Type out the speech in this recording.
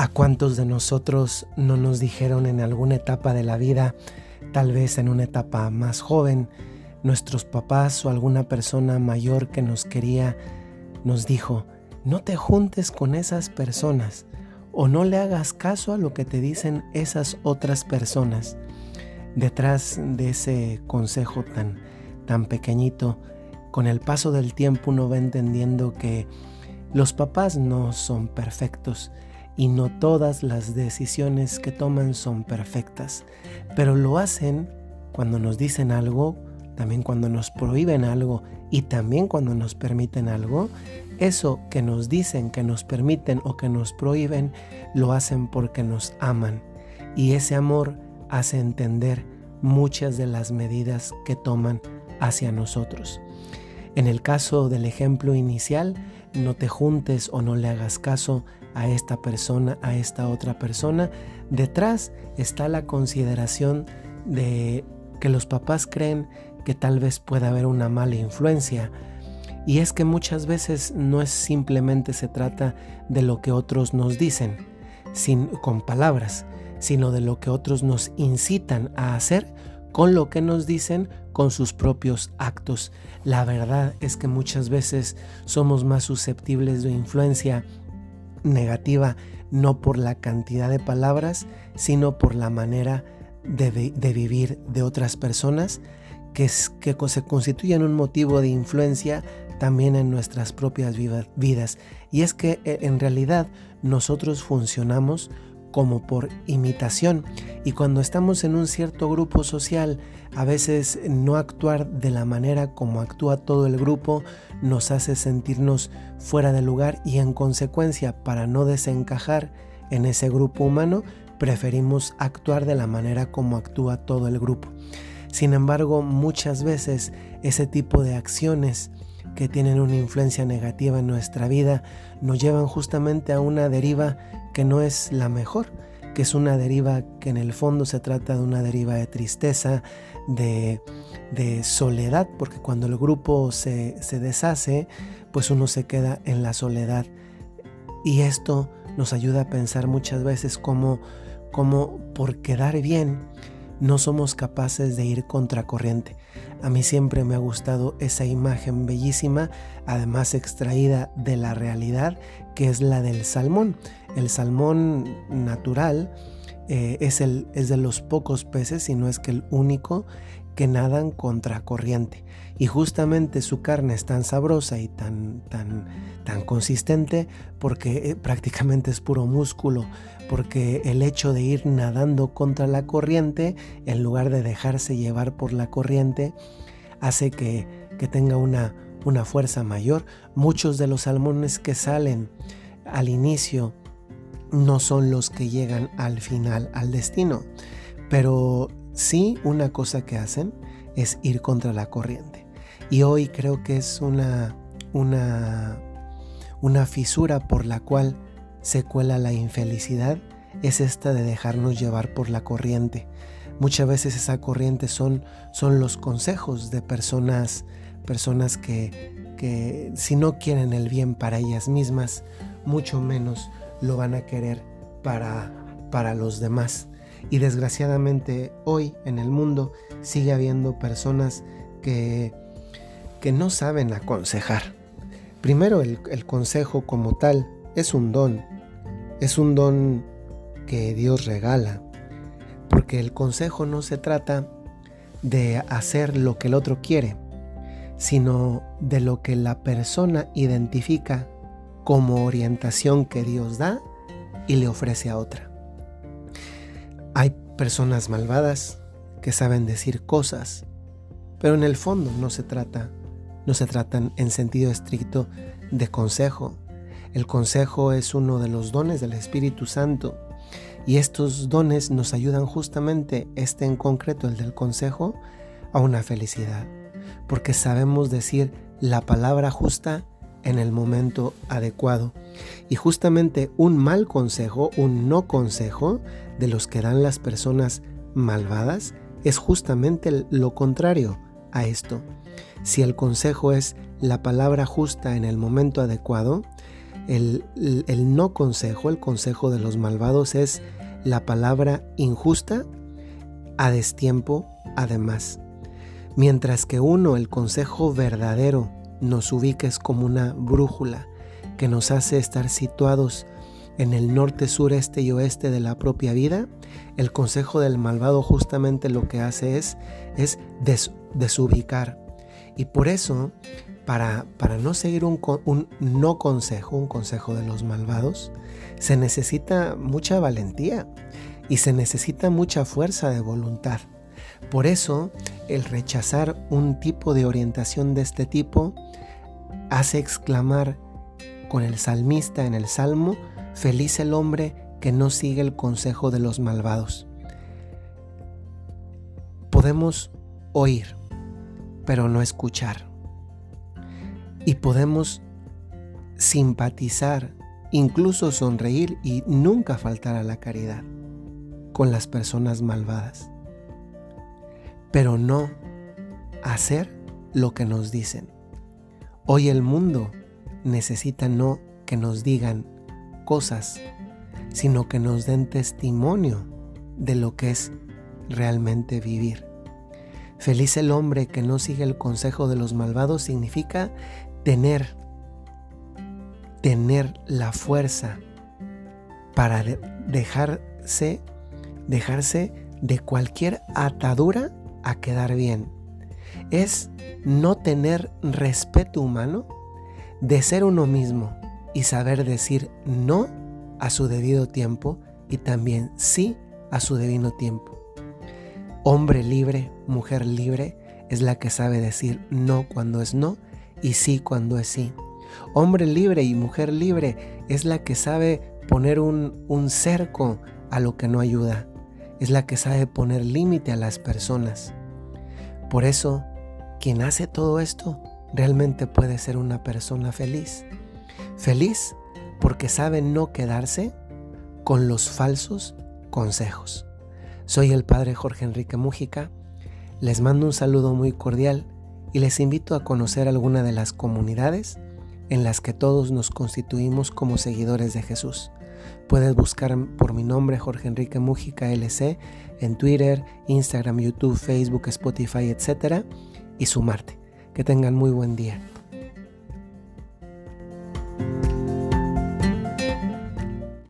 ¿A cuántos de nosotros no nos dijeron en alguna etapa de la vida, tal vez en una etapa más joven, nuestros papás o alguna persona mayor que nos quería, nos dijo, no te juntes con esas personas o no le hagas caso a lo que te dicen esas otras personas? Detrás de ese consejo tan, tan pequeñito, con el paso del tiempo uno va entendiendo que los papás no son perfectos, y no todas las decisiones que toman son perfectas, pero lo hacen cuando nos dicen algo, también cuando nos prohíben algo y también cuando nos permiten algo. Eso que nos dicen, que nos permiten o que nos prohíben, lo hacen porque nos aman y ese amor hace entender muchas de las medidas que toman hacia nosotros. En el caso del ejemplo inicial, no te juntes o no le hagas caso a esta persona, a esta otra persona. Detrás está la consideración de que los papás creen que tal vez pueda haber una mala influencia. Y es que muchas veces no es simplemente se trata de lo que otros nos dicen, sin, con palabras, sino de lo que otros nos incitan a hacer con lo que nos dicen con sus propios actos. La verdad es que muchas veces somos más susceptibles de influencia negativa no por la cantidad de palabras, sino por la manera de, vivir de otras personas que, que se constituyen un motivo de influencia también en nuestras propias vidas. Y es que e, en realidad nosotros funcionamos como por imitación. Y cuando estamos en un cierto grupo social, a veces no actuar de la manera como actúa todo el grupo nos hace sentirnos fuera de lugar y en consecuencia para no desencajar en ese grupo humano, preferimos actuar de la manera como actúa todo el grupo. Sin embargo, muchas veces ese tipo de acciones que tienen una influencia negativa en nuestra vida nos llevan justamente a una deriva que no es la mejor, que es una deriva que en el fondo se trata de una deriva de tristeza, de, soledad, porque cuando el grupo se, deshace, pues uno se queda en la soledad. Y esto nos ayuda a pensar muchas veces como, como por quedar bien no somos capaces de ir contracorriente. A mí siempre me ha gustado esa imagen bellísima, además extraída de la realidad, que es la del salmón. El salmón natural eh, es, el, es de los pocos peces, si no es que el único, que nadan contracorriente. Y justamente su carne es tan sabrosa y tan, tan, tan consistente porque eh, prácticamente es puro músculo, porque el hecho de ir nadando contra la corriente, en lugar de dejarse llevar por la corriente, hace que, que tenga una, una fuerza mayor. Muchos de los salmones que salen al inicio no son los que llegan al final, al destino, pero sí una cosa que hacen es ir contra la corriente. Y hoy creo que es una, una, una fisura por la cual se cuela la infelicidad, es esta de dejarnos llevar por la corriente. Muchas veces esa corriente son, son los consejos de personas, personas que, que si no quieren el bien para ellas mismas, mucho menos lo van a querer para, para los demás. Y desgraciadamente hoy en el mundo sigue habiendo personas que que no saben aconsejar. Primero, el, consejo como tal es un don, es un don que Dios regala, porque el consejo no se trata de hacer lo que el otro quiere, sino de lo que la persona identifica como orientación que Dios da y le ofrece a otra. Hay personas malvadas que saben decir cosas, pero en el fondo no se trata no se tratan en sentido estricto de consejo. El consejo es uno de los dones del Espíritu Santo y estos dones nos ayudan justamente, este en concreto, el del consejo, a una felicidad, porque sabemos decir la palabra justa en el momento adecuado. Y justamente un mal consejo, un no consejo de los que dan las personas malvadas, es justamente lo contrario a esto. Si el consejo es la palabra justa en el momento adecuado, El, el, no consejo, el consejo de los malvados es la palabra injusta a destiempo además. Mientras que uno, el consejo verdadero, nos ubica es como una brújula que nos hace estar situados en el norte, sur, este y oeste de la propia vida, el consejo del malvado justamente lo que hace es, es desubicar. Y por eso, para, para no seguir un no consejo, un consejo de los malvados, se necesita mucha valentía y se necesita mucha fuerza de voluntad. Por eso, el rechazar un tipo de orientación de este tipo hace exclamar con el salmista en el Salmo, Feliz el hombre que no sigue el consejo de los malvados. Podemos oír, pero no escuchar. Y podemos simpatizar, incluso sonreír y nunca faltar a la caridad con las personas malvadas. Pero no hacer lo que nos dicen. Hoy el mundo necesita no que nos digan cosas, sino que nos den testimonio de lo que es realmente vivir. Feliz el hombre que no sigue el consejo de los malvados significa tener, tener la fuerza para dejarse, dejarse de cualquier atadura a quedar bien. Es no tener respeto humano de ser uno mismo y saber decir no a su debido tiempo y también sí a su debido tiempo. Hombre libre, mujer libre, es la que sabe decir no cuando es no y sí cuando es sí. Hombre libre y mujer libre es la que sabe poner un, un cerco a lo que no ayuda. Es la que sabe poner límite a las personas. Por eso, quien hace todo esto realmente puede ser una persona feliz. Feliz porque sabe no quedarse con los falsos consejos. Soy el Padre Jorge Enrique Mújica. Les mando un saludo muy cordial y les invito a conocer alguna de las comunidades en las que todos nos constituimos como seguidores de Jesús. Puedes buscar por mi nombre Jorge Enrique Mújica LC en Twitter, Instagram, YouTube, Facebook, Spotify, etc. y sumarte. Que tengan muy buen día.